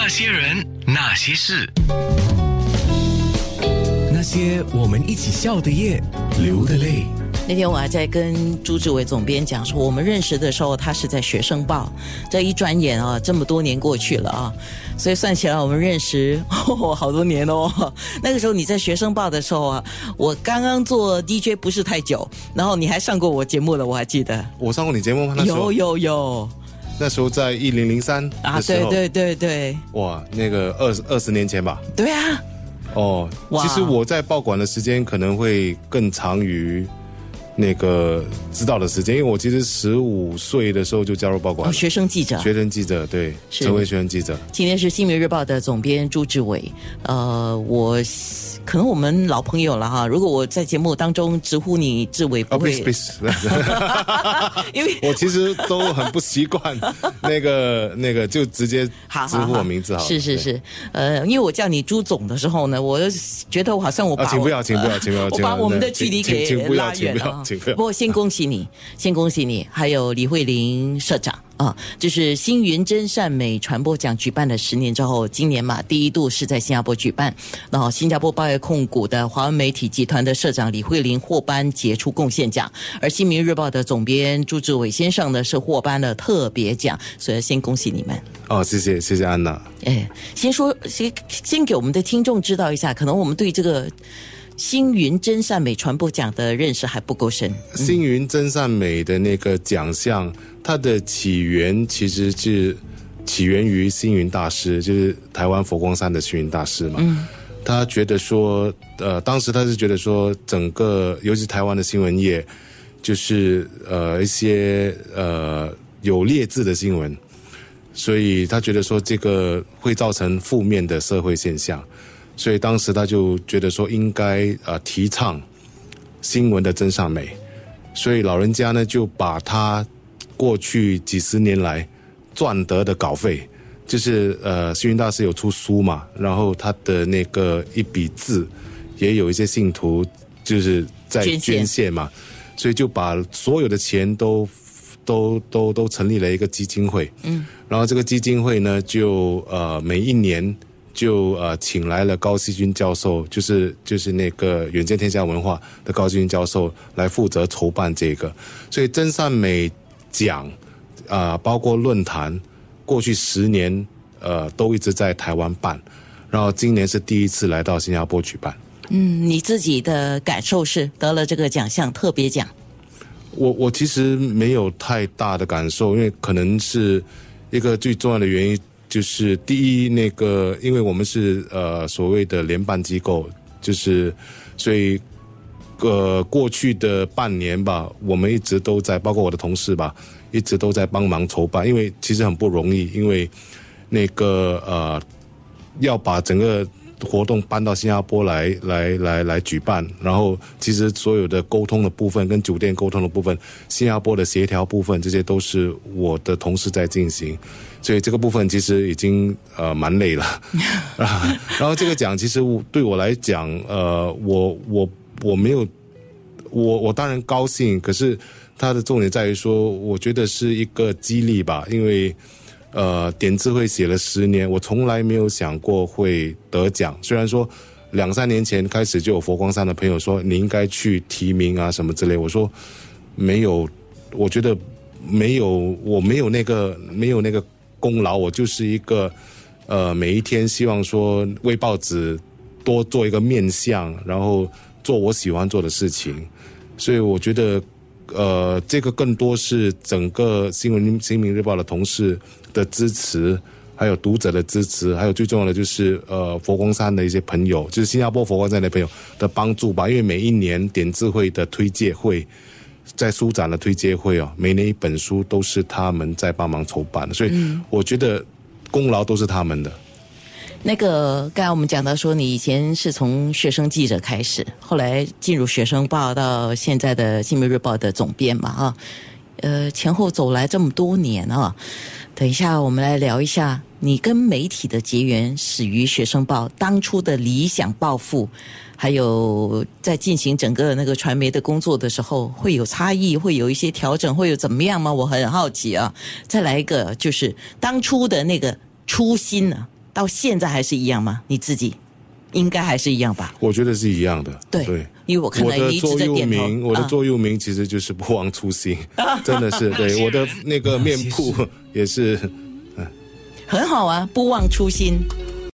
那些人，那些事，那些我们一起笑的夜，流的泪。那天我还在跟朱志伟总编讲说，我们认识的时候，他是在《学生报》，这一转眼啊，这么多年过去了啊，所以算起来我们认识 好多年哦。那个时候你在《学生报》的时候啊，我刚刚做 DJ 不是太久，然后你还上过我节目了，我还记得。我上过你节目吗？那时有候有有那时候在一零零三啊，对对对对。哇，那个二十二十年前吧。对啊，哦，哇。其实我在报馆的时间可能会更长于那个知道的时间，因为我其实十五岁的时候就加入报馆哦，学生记者。学生记者，对，成为学生记者。今天是《新民日报》的总编朱志伟，呃，我可能我们老朋友了哈。如果我在节目当中直呼你志伟，哦不会，，please please，因为我其实都很不习惯那个 那个，就直接好直呼我名字好。是是是，呃，因为我叫你朱总的时候呢，我觉得我好像我把啊，请不要，请不要，请不要，我请不要把我们的那距离给请请不要，拉请不要，远了啊。请不要。不过先恭喜你，先恭喜你，还有李慧玲社长啊，就是星云真善美传播奖举办了十年之后，今年嘛第一度是在新加坡举办，然后新加坡报业控股的华文媒体集团的社长李慧玲获颁杰出贡献奖，而新民日报的总编朱志伟先生呢是获颁了特别奖，所以先恭喜你们。哦，谢谢谢谢安娜。哎，先说先先给我们的听众知道一下，可能我们对这个星云真善美传播奖的认识还不够深。星云真善美的那个奖项，它的起源其实是起源于星云大师，就是台湾佛光山的星云大师嘛。嗯，他觉得说，呃，当时他是觉得说，整个尤其台湾的新闻业，就是呃一些呃有劣质的新闻，所以他觉得说这个会造成负面的社会现象，所以当时他就觉得说应该呃提倡新闻的真善美，所以老人家呢就把他过去几十年来赚得的稿费，就是呃星云大师有出书嘛，然后他的那个一笔字，也有一些信徒就是在捐献嘛，所以就把所有的钱都都都都成立了一个基金会，嗯，然后这个基金会呢就呃每一年。就呃请来了高希军教授，就是就是那个远见天下文化的高希军教授来负责筹办这个，所以真善美奖啊、包括论坛，过去十年呃都一直在台湾办，然后今年是第一次来到新加坡举办。嗯，你自己的感受是得了这个奖项特别奖，我我其实没有太大的感受，因为可能是一个最重要的原因，就是第一，那个因为我们是呃所谓的联办机构，就是所以呃过去的半年吧，我们一直都在，包括我的同事吧，一直都在帮忙筹办，因为其实很不容易，因为那个呃要把整个活动搬到新加坡来来来来举办，然后其实所有的沟通的部分跟酒店沟通的部分，新加坡的协调部分，这些都是我的同事在进行，所以这个部分其实已经呃蛮累了啊。然后这个奖其实对我来讲，呃，我我我没有，我我当然高兴，可是它的重点在于说，我觉得是一个激励吧，因为。呃，点字会写了十年，我从来没有想过会得奖。虽然说两三年前开始就有佛光山的朋友说你应该去提名啊什么之类，我说没有，我觉得没有，我没有那个没有那个功劳，我就是一个呃每一天希望说为报纸多做一个面相，然后做我喜欢做的事情，所以我觉得。呃，这个更多是整个新闻新民日报的同事的支持，还有读者的支持，还有最重要的就是呃佛光山的一些朋友，就是新加坡佛光山的朋友的帮助吧。因为每一年点智慧的推介会，在书展的推介会哦，每年一本书都是他们在帮忙筹办，所以我觉得功劳都是他们的。那个刚才我们讲到说，你以前是从学生记者开始，后来进入学生报，到现在的《新闻日报》的总编嘛，啊，呃，前后走来这么多年啊。等一下，我们来聊一下你跟媒体的结缘始于学生报当初的理想抱负，还有在进行整个那个传媒的工作的时候，会有差异，会有一些调整，会有怎么样吗？我很好奇啊。再来一个，就是当初的那个初心呢、到现在还是一样吗？你自己应该还是一样吧？我觉得是一样的。对，因为我看到你一直我的座在点头右铭，我的啊座右铭其实就是不忘初心，真的是对我的那个面部也是很好啊，不忘初心。